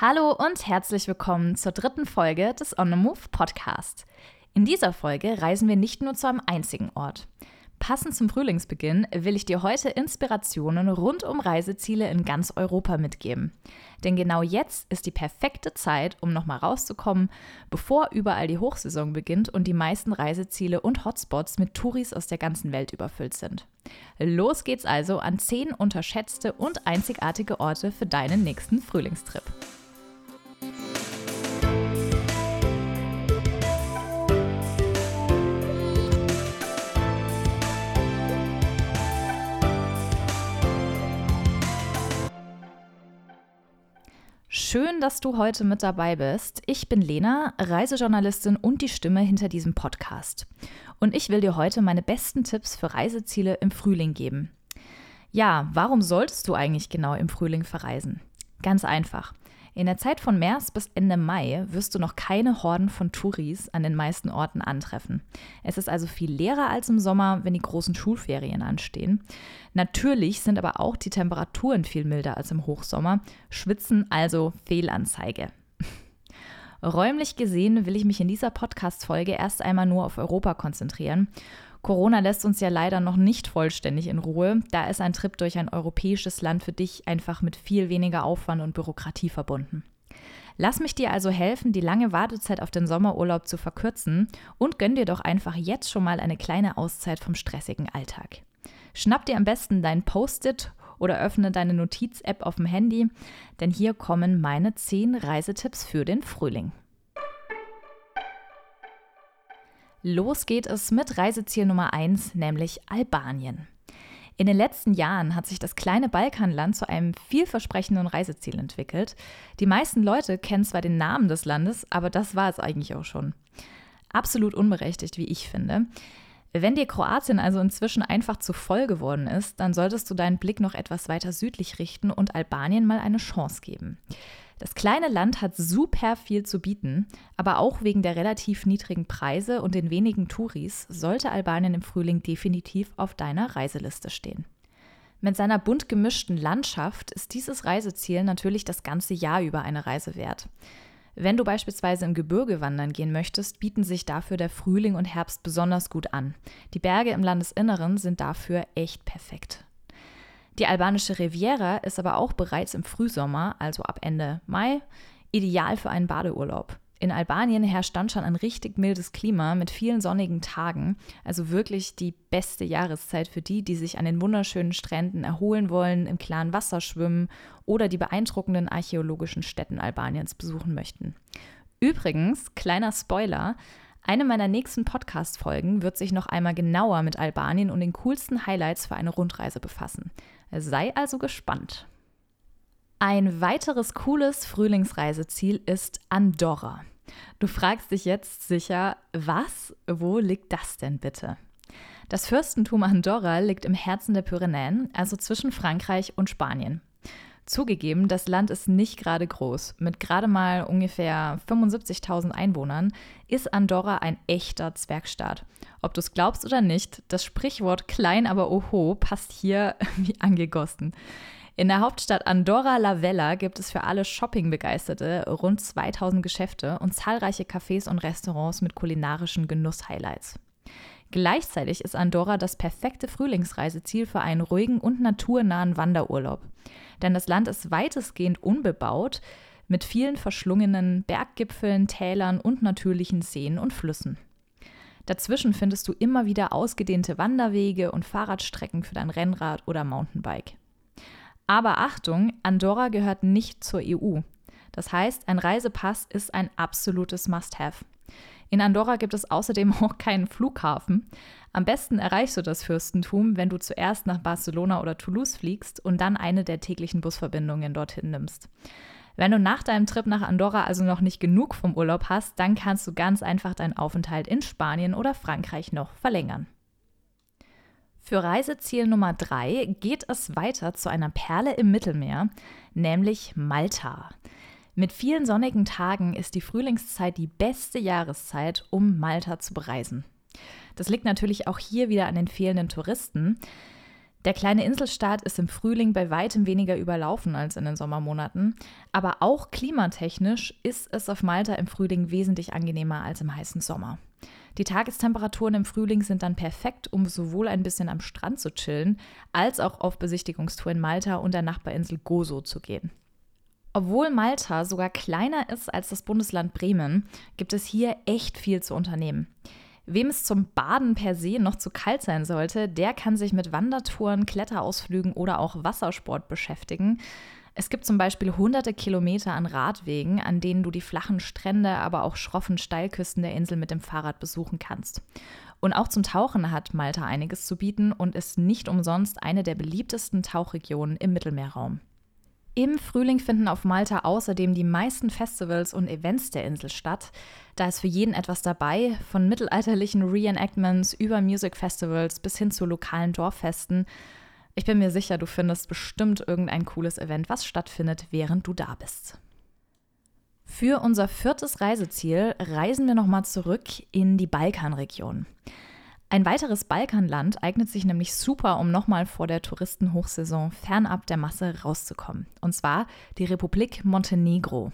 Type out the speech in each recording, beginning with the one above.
Hallo und herzlich willkommen zur dritten Folge des On the Move Podcast. In dieser Folge reisen wir nicht nur zu einem einzigen Ort. Passend zum Frühlingsbeginn will ich dir heute Inspirationen rund um Reiseziele in ganz Europa mitgeben. Denn genau jetzt ist die perfekte Zeit, um nochmal rauszukommen, bevor überall die Hochsaison beginnt und die meisten Reiseziele und Hotspots mit Touris aus der ganzen Welt überfüllt sind. Los geht's also an zehn unterschätzte und einzigartige Orte für deinen nächsten Frühlingstrip. Dass du heute mit dabei bist. Ich bin Lena, Reisejournalistin und die Stimme hinter diesem Podcast. Und ich will dir heute meine besten Tipps für Reiseziele im Frühling geben. Ja, warum solltest du eigentlich genau im Frühling verreisen? Ganz einfach. In der Zeit von März bis Ende Mai wirst du noch keine Horden von Touris an den meisten Orten antreffen. Es ist also viel leerer als im Sommer, wenn die großen Schulferien anstehen. Natürlich sind aber auch die Temperaturen viel milder als im Hochsommer, schwitzen also Fehlanzeige. Räumlich gesehen will ich mich in dieser Podcast-Folge erst einmal nur auf Europa konzentrieren Corona lässt uns ja leider noch nicht vollständig in Ruhe. Da ist ein Trip durch ein europäisches Land für dich einfach mit viel weniger Aufwand und Bürokratie verbunden. Lass mich dir also helfen, die lange Wartezeit auf den Sommerurlaub zu verkürzen und gönn dir doch einfach jetzt schon mal eine kleine Auszeit vom stressigen Alltag. Schnapp dir am besten dein Post-it oder öffne deine Notiz-App auf dem Handy, denn hier kommen meine 10 Reisetipps für den Frühling. Los geht es mit Reiseziel Nummer 1, nämlich Albanien. In den letzten Jahren hat sich das kleine Balkanland zu einem vielversprechenden Reiseziel entwickelt. Die meisten Leute kennen zwar den Namen des Landes, aber das war es eigentlich auch schon. Absolut unberechtigt, wie ich finde. Wenn dir Kroatien also inzwischen einfach zu voll geworden ist, dann solltest du deinen Blick noch etwas weiter südlich richten und Albanien mal eine Chance geben. Das kleine Land hat super viel zu bieten, aber auch wegen der relativ niedrigen Preise und den wenigen Touris sollte Albanien im Frühling definitiv auf deiner Reiseliste stehen. Mit seiner bunt gemischten Landschaft ist dieses Reiseziel natürlich das ganze Jahr über eine Reise wert. Wenn du beispielsweise im Gebirge wandern gehen möchtest, bieten sich dafür der Frühling und Herbst besonders gut an. Die Berge im Landesinneren sind dafür echt perfekt. Die albanische Riviera ist aber auch bereits im Frühsommer, also ab Ende Mai, ideal für einen Badeurlaub. In Albanien herrscht dann schon ein richtig mildes Klima mit vielen sonnigen Tagen, also wirklich die beste Jahreszeit für die, die sich an den wunderschönen Stränden erholen wollen, im klaren Wasser schwimmen oder die beeindruckenden archäologischen Städten Albaniens besuchen möchten. Übrigens, kleiner Spoiler, eine meiner nächsten Podcast-Folgen wird sich noch einmal genauer mit Albanien und den coolsten Highlights für eine Rundreise befassen. Sei also gespannt. Ein weiteres cooles Frühlingsreiseziel ist Andorra. Du fragst dich jetzt sicher, was, wo liegt das denn bitte? Das Fürstentum Andorra liegt im Herzen der Pyrenäen, also zwischen Frankreich und Spanien. Zugegeben, das Land ist nicht gerade groß. Mit gerade mal ungefähr 75.000 Einwohnern ist Andorra ein echter Zwergstaat. Ob du es glaubst oder nicht, das Sprichwort klein aber oho passt hier wie angegossen. In der Hauptstadt Andorra la Vella gibt es für alle Shoppingbegeisterte rund 2000 Geschäfte und zahlreiche Cafés und Restaurants mit kulinarischen Genuss-Highlights. Gleichzeitig ist Andorra das perfekte Frühlingsreiseziel für einen ruhigen und naturnahen Wanderurlaub. Denn das Land ist weitestgehend unbebaut, mit vielen verschlungenen Berggipfeln, Tälern und natürlichen Seen und Flüssen. Dazwischen findest du immer wieder ausgedehnte Wanderwege und Fahrradstrecken für dein Rennrad oder Mountainbike. Aber Achtung, Andorra gehört nicht zur EU. Das heißt, ein Reisepass ist ein absolutes Must-Have. In Andorra gibt es außerdem auch keinen Flughafen. Am besten erreichst du das Fürstentum, wenn du zuerst nach Barcelona oder Toulouse fliegst und dann eine der täglichen Busverbindungen dorthin nimmst. Wenn du nach deinem Trip nach Andorra also noch nicht genug vom Urlaub hast, dann kannst du ganz einfach deinen Aufenthalt in Spanien oder Frankreich noch verlängern. Für Reiseziel Nummer 3 geht es weiter zu einer Perle im Mittelmeer, nämlich Malta. Mit vielen sonnigen Tagen ist die Frühlingszeit die beste Jahreszeit, um Malta zu bereisen. Das liegt natürlich auch hier wieder an den fehlenden Touristen. Der kleine Inselstaat ist im Frühling bei weitem weniger überlaufen als in den Sommermonaten, aber auch klimatechnisch ist es auf Malta im Frühling wesentlich angenehmer als im heißen Sommer. Die Tagestemperaturen im Frühling sind dann perfekt, um sowohl ein bisschen am Strand zu chillen, als auch auf Besichtigungstour in Malta und der Nachbarinsel Gozo zu gehen. Obwohl Malta sogar kleiner ist als das Bundesland Bremen, gibt es hier echt viel zu unternehmen. Wem es zum Baden per se noch zu kalt sein sollte, der kann sich mit Wandertouren, Kletterausflügen oder auch Wassersport beschäftigen. Es gibt zum Beispiel hunderte Kilometer an Radwegen, an denen du die flachen Strände, aber auch schroffen Steilküsten der Insel mit dem Fahrrad besuchen kannst. Und auch zum Tauchen hat Malta einiges zu bieten und ist nicht umsonst eine der beliebtesten Tauchregionen im Mittelmeerraum. Im Frühling finden auf Malta außerdem die meisten Festivals und Events der Insel statt. Da ist für jeden etwas dabei, von mittelalterlichen Reenactments über Music Festivals bis hin zu lokalen Dorffesten. Ich bin mir sicher, du findest bestimmt irgendein cooles Event, was stattfindet, während du da bist. Für unser viertes Reiseziel reisen wir nochmal zurück in die Balkanregion. Ein weiteres Balkanland eignet sich nämlich super, um nochmal vor der Touristenhochsaison fernab der Masse rauszukommen. Und zwar die Republik Montenegro.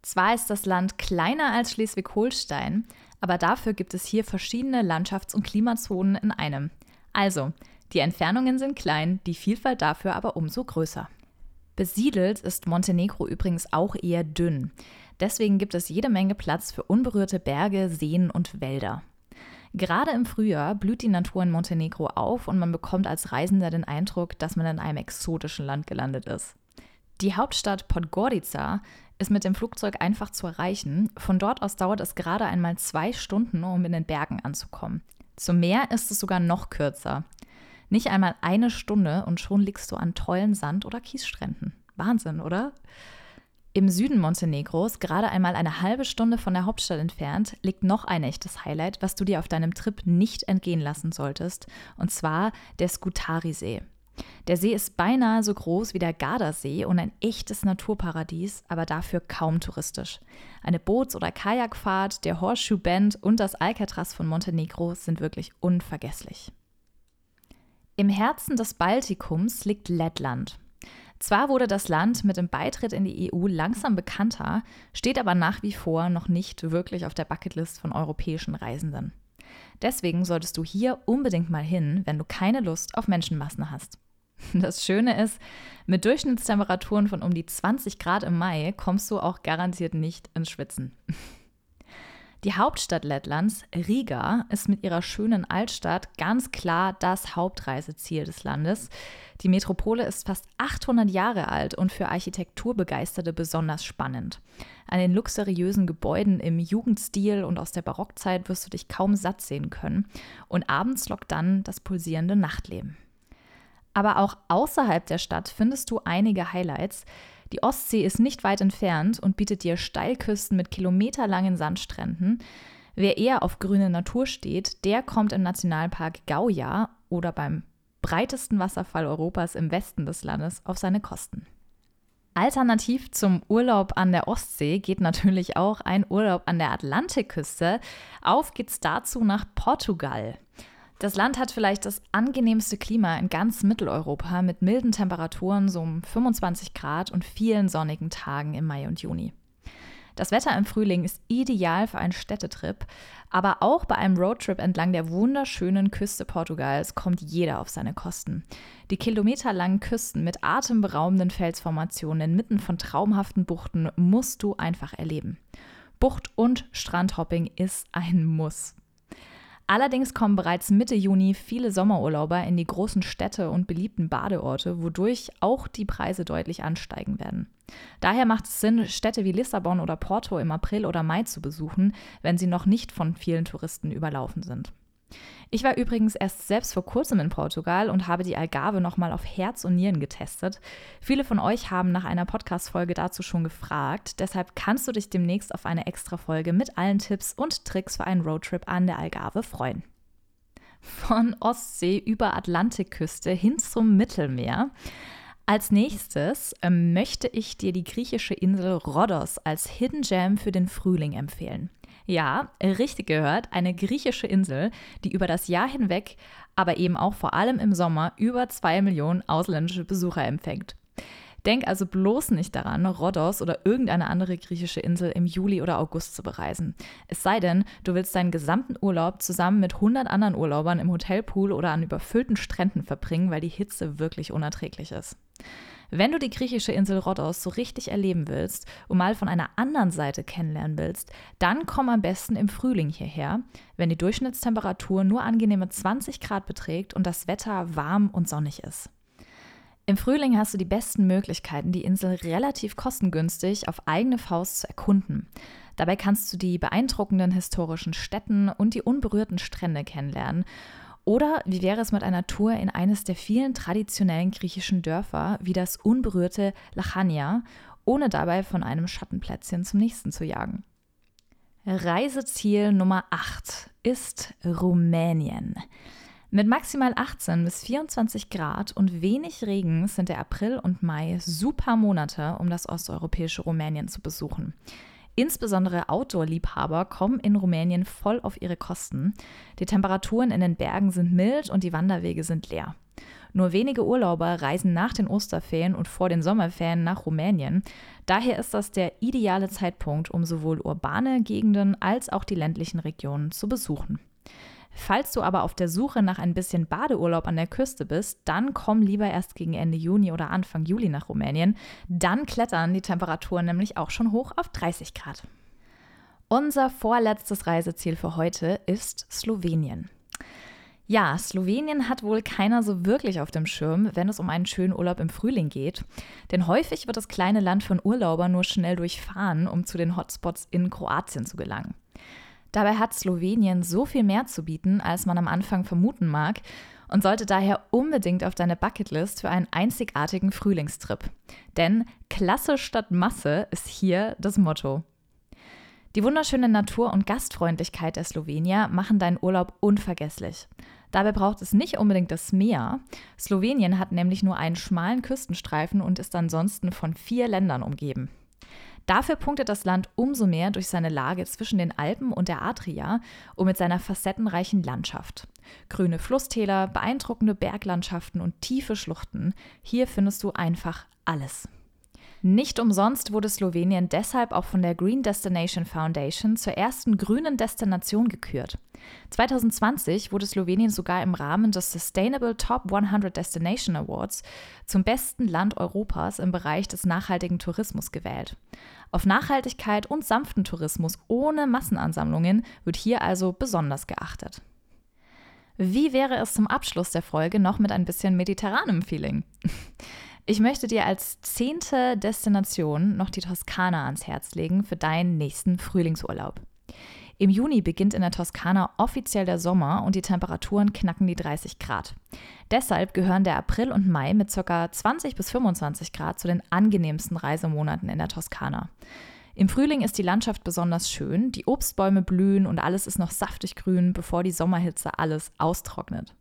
Zwar ist das Land kleiner als Schleswig-Holstein, aber dafür gibt es hier verschiedene Landschafts- und Klimazonen in einem. Also, die Entfernungen sind klein, die Vielfalt dafür aber umso größer. Besiedelt ist Montenegro übrigens auch eher dünn. Deswegen gibt es jede Menge Platz für unberührte Berge, Seen und Wälder. Gerade im Frühjahr blüht die Natur in Montenegro auf und man bekommt als Reisender den Eindruck, dass man in einem exotischen Land gelandet ist. Die Hauptstadt Podgorica ist mit dem Flugzeug einfach zu erreichen. Von dort aus dauert es gerade einmal zwei Stunden, um in den Bergen anzukommen. Zum Meer ist es sogar noch kürzer. Nicht einmal eine Stunde und schon liegst du an tollen Sand- oder Kiesstränden. Wahnsinn, oder? Im Süden Montenegros, gerade einmal eine halbe Stunde von der Hauptstadt entfernt, liegt noch ein echtes Highlight, was du dir auf deinem Trip nicht entgehen lassen solltest, und zwar der Skutari-See. Der See ist beinahe so groß wie der Gardasee und ein echtes Naturparadies, aber dafür kaum touristisch. Eine Boots- oder Kajakfahrt, der Horseshoe Bend und das Alcatraz von Montenegro sind wirklich unvergesslich. Im Herzen des Baltikums liegt Lettland. Zwar wurde das Land mit dem Beitritt in die EU langsam bekannter, steht aber nach wie vor noch nicht wirklich auf der Bucketlist von europäischen Reisenden. Deswegen solltest du hier unbedingt mal hin, wenn du keine Lust auf Menschenmassen hast. Das Schöne ist, mit Durchschnittstemperaturen von um die 20 Grad im Mai kommst du auch garantiert nicht ins Schwitzen. Die Hauptstadt Lettlands, Riga, ist mit ihrer schönen Altstadt ganz klar das Hauptreiseziel des Landes. Die Metropole ist fast 800 Jahre alt und für Architekturbegeisterte besonders spannend. An den luxuriösen Gebäuden im Jugendstil und aus der Barockzeit wirst du dich kaum satt sehen können. Und abends lockt dann das pulsierende Nachtleben. Aber auch außerhalb der Stadt findest du einige Highlights. Die Ostsee ist nicht weit entfernt und bietet dir Steilküsten mit kilometerlangen Sandstränden. Wer eher auf grüne Natur steht, der kommt im Nationalpark Gauja oder beim breitesten Wasserfall Europas im Westen des Landes auf seine Kosten. Alternativ zum Urlaub an der Ostsee geht natürlich auch ein Urlaub an der Atlantikküste. Auf geht's dazu nach Portugal. Das Land hat vielleicht das angenehmste Klima in ganz Mitteleuropa mit milden Temperaturen so um 25 Grad und vielen sonnigen Tagen im Mai und Juni. Das Wetter im Frühling ist ideal für einen Städtetrip, aber auch bei einem Roadtrip entlang der wunderschönen Küste Portugals kommt jeder auf seine Kosten. Die kilometerlangen Küsten mit atemberaubenden Felsformationen inmitten von traumhaften Buchten musst du einfach erleben. Bucht- und Strandhopping ist ein Muss. Allerdings kommen bereits Mitte Juni viele Sommerurlauber in die großen Städte und beliebten Badeorte, wodurch auch die Preise deutlich ansteigen werden. Daher macht es Sinn, Städte wie Lissabon oder Porto im April oder Mai zu besuchen, wenn sie noch nicht von vielen Touristen überlaufen sind. Ich war übrigens erst selbst vor kurzem in Portugal und habe die Algarve nochmal auf Herz und Nieren getestet. Viele von euch haben nach einer Podcast-Folge dazu schon gefragt. Deshalb kannst du dich demnächst auf eine extra Folge mit allen Tipps und Tricks für einen Roadtrip an der Algarve freuen. Von Ostsee über Atlantikküste hin zum Mittelmeer. Als nächstes ähm, möchte ich dir die griechische Insel Rhodos als Hidden Gem für den Frühling empfehlen. Ja, richtig gehört, eine griechische Insel, die über das Jahr hinweg, aber eben auch vor allem im Sommer, über zwei Millionen ausländische Besucher empfängt. Denk also bloß nicht daran, Rhodos oder irgendeine andere griechische Insel im Juli oder August zu bereisen. Es sei denn, du willst deinen gesamten Urlaub zusammen mit 100 anderen Urlaubern im Hotelpool oder an überfüllten Stränden verbringen, weil die Hitze wirklich unerträglich ist. Wenn du die griechische Insel Rhodos so richtig erleben willst und mal von einer anderen Seite kennenlernen willst, dann komm am besten im Frühling hierher, wenn die Durchschnittstemperatur nur angenehme 20 Grad beträgt und das Wetter warm und sonnig ist. Im Frühling hast du die besten Möglichkeiten, die Insel relativ kostengünstig auf eigene Faust zu erkunden. Dabei kannst du die beeindruckenden historischen Städten und die unberührten Strände kennenlernen oder wie wäre es mit einer Tour in eines der vielen traditionellen griechischen Dörfer, wie das unberührte Lachania, ohne dabei von einem Schattenplätzchen zum nächsten zu jagen? Reiseziel Nummer 8 ist Rumänien. Mit maximal 18 bis 24 Grad und wenig Regen sind der April und Mai super Monate, um das osteuropäische Rumänien zu besuchen. Insbesondere Outdoor-Liebhaber kommen in Rumänien voll auf ihre Kosten. Die Temperaturen in den Bergen sind mild und die Wanderwege sind leer. Nur wenige Urlauber reisen nach den Osterferien und vor den Sommerferien nach Rumänien. Daher ist das der ideale Zeitpunkt, um sowohl urbane Gegenden als auch die ländlichen Regionen zu besuchen. Falls du aber auf der Suche nach ein bisschen Badeurlaub an der Küste bist, dann komm lieber erst gegen Ende Juni oder Anfang Juli nach Rumänien. Dann klettern die Temperaturen nämlich auch schon hoch auf 30 Grad. Unser vorletztes Reiseziel für heute ist Slowenien. Ja, Slowenien hat wohl keiner so wirklich auf dem Schirm, wenn es um einen schönen Urlaub im Frühling geht. Denn häufig wird das kleine Land von Urlaubern nur schnell durchfahren, um zu den Hotspots in Kroatien zu gelangen. Dabei hat Slowenien so viel mehr zu bieten, als man am Anfang vermuten mag und sollte daher unbedingt auf deine Bucketlist für einen einzigartigen Frühlingstrip. Denn Klasse statt Masse ist hier das Motto. Die wunderschöne Natur und Gastfreundlichkeit der Slowenier machen deinen Urlaub unvergesslich. Dabei braucht es nicht unbedingt das Meer. Slowenien hat nämlich nur einen schmalen Küstenstreifen und ist ansonsten von vier Ländern umgeben. Dafür punktet das Land umso mehr durch seine Lage zwischen den Alpen und der Adria und mit seiner facettenreichen Landschaft. Grüne Flusstäler, beeindruckende Berglandschaften und tiefe Schluchten. Hier findest du einfach alles. Nicht umsonst wurde Slowenien deshalb auch von der Green Destination Foundation zur ersten grünen Destination gekürt. 2020 wurde Slowenien sogar im Rahmen des Sustainable Top 100 Destination Awards zum besten Land Europas im Bereich des nachhaltigen Tourismus gewählt. Auf Nachhaltigkeit und sanften Tourismus ohne Massenansammlungen wird hier also besonders geachtet. Wie wäre es zum Abschluss der Folge noch mit ein bisschen mediterranem Feeling? Ich möchte dir als zehnte Destination noch die Toskana ans Herz legen für deinen nächsten Frühlingsurlaub. Im Juni beginnt in der Toskana offiziell der Sommer und die Temperaturen knacken die 30 Grad. Deshalb gehören der April und Mai mit ca. 20 bis 25 Grad zu den angenehmsten Reisemonaten in der Toskana. Im Frühling ist die Landschaft besonders schön, die Obstbäume blühen und alles ist noch saftig grün, bevor die Sommerhitze alles austrocknet.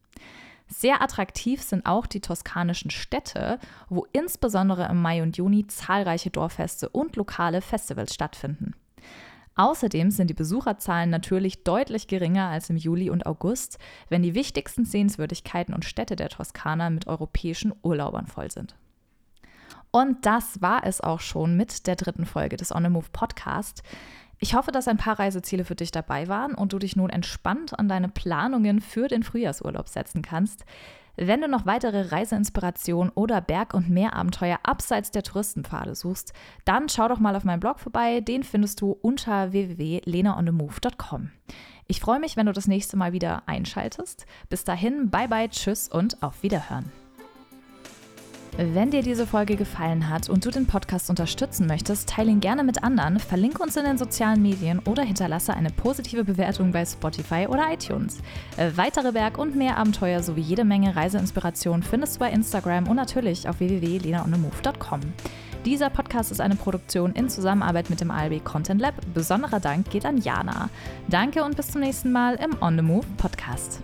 Sehr attraktiv sind auch die toskanischen Städte, wo insbesondere im Mai und Juni zahlreiche Dorffeste und lokale Festivals stattfinden. Außerdem sind die Besucherzahlen natürlich deutlich geringer als im Juli und August, wenn die wichtigsten Sehenswürdigkeiten und Städte der Toskana mit europäischen Urlaubern voll sind. Und das war es auch schon mit der dritten Folge des On the Move Podcast. Ich hoffe, dass ein paar Reiseziele für dich dabei waren und du dich nun entspannt an deine Planungen für den Frühjahrsurlaub setzen kannst. Wenn du noch weitere Reiseinspirationen oder Berg- und Meerabenteuer abseits der Touristenpfade suchst, dann schau doch mal auf meinem Blog vorbei. Den findest du unter www.lenaonthemove.com. Ich freue mich, wenn du das nächste Mal wieder einschaltest. Bis dahin, bye bye, tschüss und auf Wiederhören. Wenn dir diese Folge gefallen hat und du den Podcast unterstützen möchtest, teile ihn gerne mit anderen, verlinke uns in den sozialen Medien oder hinterlasse eine positive Bewertung bei Spotify oder iTunes. Äh, weitere Berg- und mehr Abenteuer sowie jede Menge Reiseinspiration findest du bei Instagram und natürlich auf www.lenaonemove.com. Dieser Podcast ist eine Produktion in Zusammenarbeit mit dem ALB Content Lab. Besonderer Dank geht an Jana. Danke und bis zum nächsten Mal im On the Move Podcast.